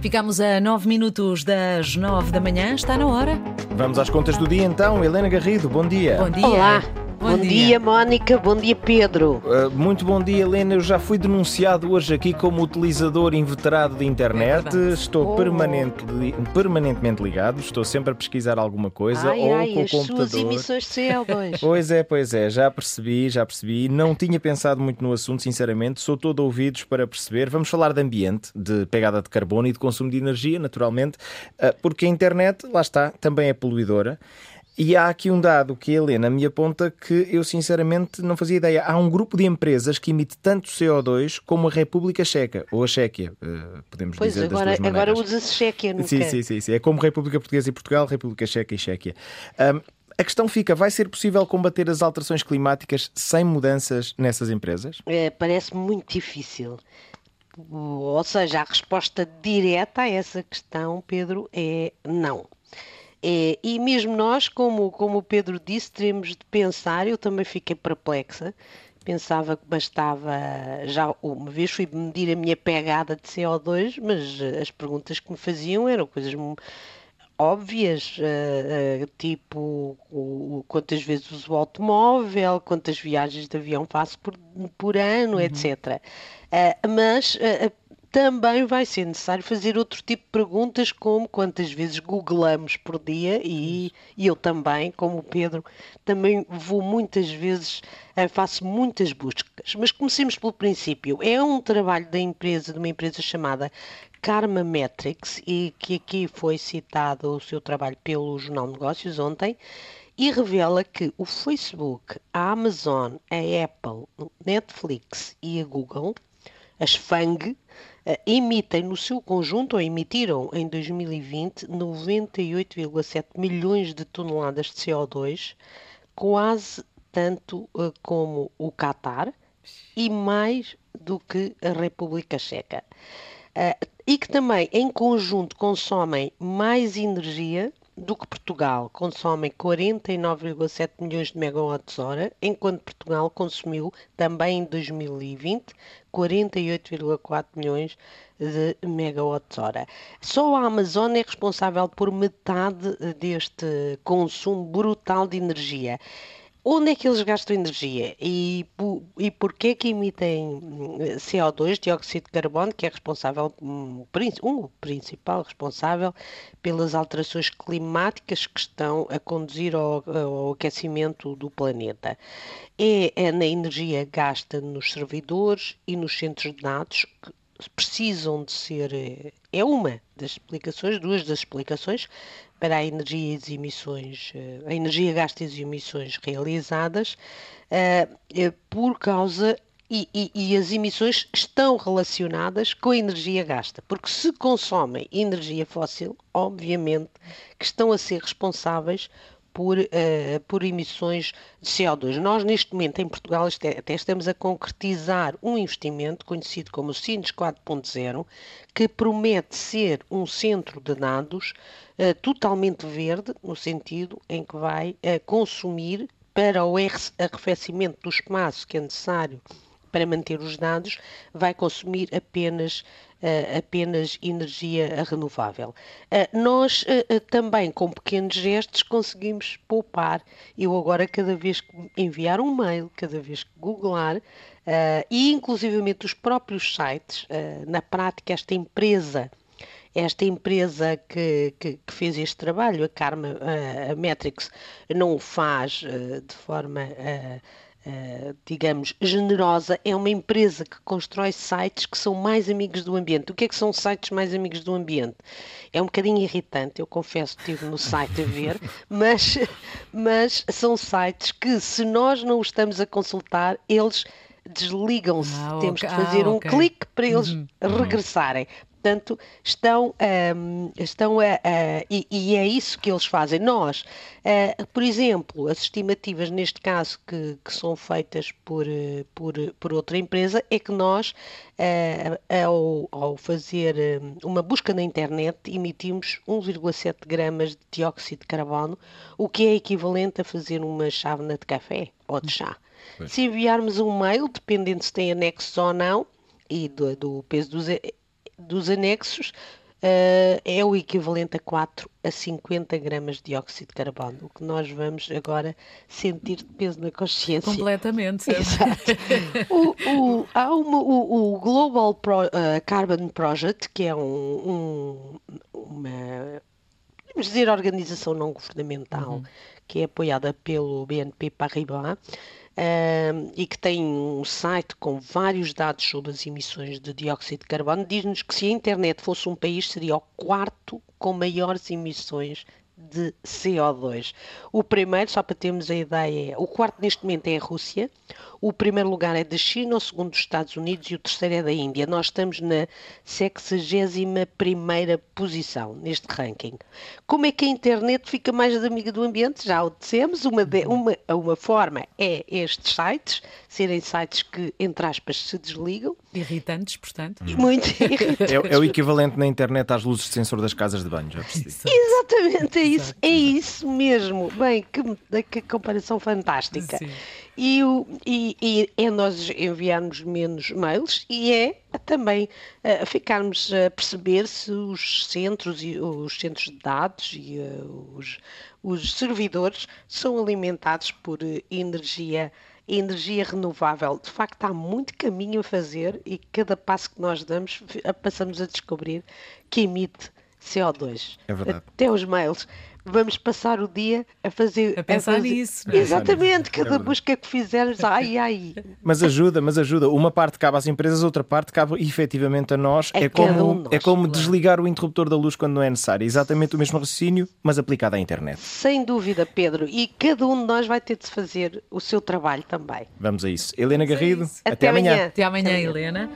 Ficamos a 9 minutos das 9 da manhã, está na hora. Vamos às contas do dia então. Helena Garrido, bom dia. Bom dia. Olá. Bom, dia. dia. Mónica. Bom dia, Pedro. Uh, muito bom dia, Helena. Eu já fui denunciado hoje aqui como utilizador inveterado de internet. É Estou oh. permanente, permanentemente ligado. Estou sempre a pesquisar alguma coisa ai, ou ai, com o as computador. Suas emissões de CO2. pois é, pois é. Já percebi, já percebi. Não tinha pensado muito no assunto, sinceramente. Sou todo ouvidos para perceber. Vamos falar de ambiente, de pegada de carbono e de consumo de energia, naturalmente, uh, porque a internet, lá está, também é poluidora. E há aqui um dado que a Helena me aponta que eu sinceramente não fazia ideia. Há um grupo de empresas que emite tanto CO2 como a República Checa, ou a Chequia, eh, podemos pois dizer agora, das duas agora usa-se Chequia, não sim, sim, sim, sim. É como República Portuguesa e Portugal, República Checa e Chequia. Um, a questão fica: vai ser possível combater as alterações climáticas sem mudanças nessas empresas? É, Parece muito difícil. Ou seja, a resposta direta a essa questão, Pedro, é não. É, e mesmo nós, como, como o Pedro disse, teremos de pensar, eu também fiquei perplexa, pensava que bastava, já uma vez fui medir a minha pegada de CO2, mas eh, as perguntas que me faziam eram coisas óbvias, uh, uh, tipo quantas vezes uso o automóvel, quantas viagens de avião faço por, por ano, uhum. etc. Mas também vai ser necessário fazer outro tipo de perguntas, como quantas vezes googlamos por dia, e, e eu também, como o Pedro, também vou muitas vezes, eh, faço muitas buscas. Mas comecemos pelo princípio. É um trabalho da empresa, de uma empresa chamada Karma Metrics, e que aqui foi citado o seu trabalho pelo Jornal Negócios ontem, e revela que o Facebook, a Amazon, a Apple, Netflix e a Google, as FANG, eh, emitem no seu conjunto, ou emitiram em 2020, 98,7 milhões de toneladas de CO2, quase tanto uh, como o Catar e mais do que a República Checa. Uh, e que também, em conjunto, consomem mais energia do que Portugal consomem 49,7 milhões de megawatts-hora, enquanto Portugal consumiu também em 2020 48,4 milhões de megawatts-hora. Só a Amazônia é responsável por metade deste consumo brutal de energia. Onde é que eles gastam energia e, e porquê que emitem eh, CO2, dióxido de carbono, que é responsável, um, um principal responsável pelas alterações climáticas que estão a conduzir ao, ao aquecimento do planeta? É, é na energia gasta nos servidores e nos centros de dados, precisam de ser. Eh, é uma das explicações, duas das explicações, para a energia e as emissões, eh, a energia gasta e as emissões realizadas, eh, por causa e, e, e, as emissões estão relacionadas com a energia gasta, porque se consomem energia fóssil, obviamente que estão a ser responsáveis por, uh, por emissões de CO2. Nós, neste momento, em Portugal, até estamos a concretizar um investimento conhecido como o Sines 4.0, que promete ser um centro de dados uh, totalmente verde, no sentido em que vai uh, consumir para o arrefecimento do espaço que é necessário para manter os dados, vai consumir apenas uh, apenas energia renovável. Uh, nós uh, também, com pequenos gestos, conseguimos poupar. Eu agora, cada vez que enviar um mail, cada vez que googlar, e inclusivamente os próprios sites, na prática, esta empresa esta empresa que, que, que, fez este trabalho, a Karma a Metrics, não o faz de forma uh, Uh, digamos, generosa, é uma empresa que constrói sites que são mais amigos do ambiente. O que é que são sites mais amigos do ambiente? É um bocadinho irritante, eu confesso que estive no site a ver, mas, mas são sites que, se nós não os estamos a consultar, eles desligam-se. Ah, Temos okay. que fazer ah, um okay. clique para eles uhum. regressarem portanto, estão, um, estão a, a e, e, é isso que eles fazem. Nós, uh, por exemplo, as estimativas, neste caso, que, que são feitas por, eh, por, por outra empresa, é que nós, uh, ao, ao fazer uma busca na internet, emitimos 1,7 gramas de dióxido de carbono, o que é equivalente a fazer uma chávena de café ou de chá. Pois. Se enviarmos um mail, dependendo se tem anexos ou não, e do, do peso dos dos anexos, uh, é o equivalente a 4 a 50 gramas de dióxido de carbono, o que nós vamos agora sentir de peso na consciência. Completamente. Exato. o, o, há uma, o, o Global Pro, uh, Carbon Project, que é um, um, uma podemos dizer organização não governamental, uhum. que é apoiada pelo BNP Paribas, uh, e que tem um site com vários dados sobre as emissões de dióxido de carbono, diz-nos que se a internet fosse um país, seria o quarto com maiores emissões de CO2. O primeiro, só para termos a ideia, é, o quarto neste momento é a Rússia, o primeiro lugar é da China, o segundo dos Estados Unidos e o terceiro é da Índia. Nós estamos na 61 primeira posição neste ranking. Como é que a internet fica mais amiga do ambiente? Já o dissemos, uma, de, uma, uma forma é estes sites, serem sites que, entre aspas, se desligam. Irritantes, portanto. Muito irritantes. É, é, o equivalente na internet às luzes de sensor das casas de banho, já percebi. Exatamente, é isso, é isso mesmo. Bem, que, que comparação fantástica. Sim. E, e, e, é nós enviarmos menos mails e é também uh, ficarmos a perceber se os centros e os centros de dados e uh, os, os servidores são alimentados por uh, energia energia renovável. De facto, há muito caminho a fazer e cada passo que nós damos passamos a descobrir que emite CO2. É verdade. Até os mails vamos passar o dia a fazer. A pensar a fazer... nisso. Não é? Exatamente, cada é busca que fizermos, ai, ai. Mas ajuda, mas ajuda. Uma parte cabe às empresas, outra parte cabe efetivamente a nós. É, é como, um nós, é como claro. desligar o interruptor da luz quando não é necessário. Exatamente o mesmo raciocínio, mas aplicado à internet. Sem dúvida, Pedro. E cada um de nós vai ter de fazer o seu trabalho também. Vamos a isso. Helena Garrido, até, até amanhã. Até amanhã, Helena.